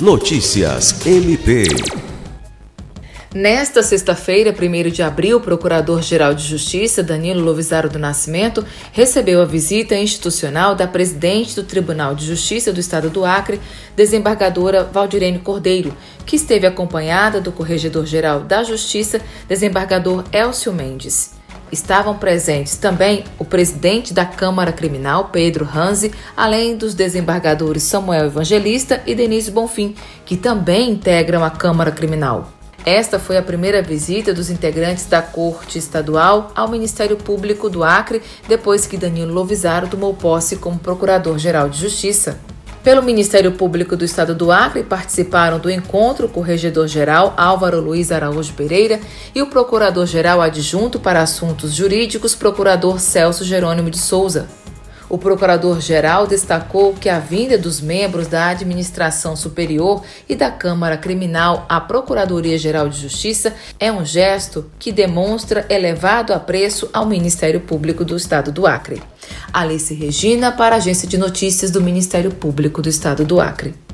Notícias MP. Nesta sexta-feira, 1 de abril, o Procurador-Geral de Justiça, Danilo Lovisaro do Nascimento, recebeu a visita institucional da presidente do Tribunal de Justiça do Estado do Acre, desembargadora Valdirene Cordeiro, que esteve acompanhada do Corregedor-Geral da Justiça, desembargador Elcio Mendes. Estavam presentes também o presidente da Câmara Criminal, Pedro Ranzi, além dos desembargadores Samuel Evangelista e Denise Bonfim, que também integram a Câmara Criminal. Esta foi a primeira visita dos integrantes da Corte Estadual ao Ministério Público do Acre depois que Danilo Lovisaro tomou posse como Procurador-Geral de Justiça. Pelo Ministério Público do Estado do Acre participaram do encontro o Corregedor-Geral Álvaro Luiz Araújo Pereira e o Procurador-Geral Adjunto para Assuntos Jurídicos, Procurador Celso Jerônimo de Souza. O procurador-geral destacou que a vinda dos membros da Administração Superior e da Câmara Criminal à Procuradoria-Geral de Justiça é um gesto que demonstra elevado apreço ao Ministério Público do Estado do Acre. Alice Regina, para a Agência de Notícias do Ministério Público do Estado do Acre.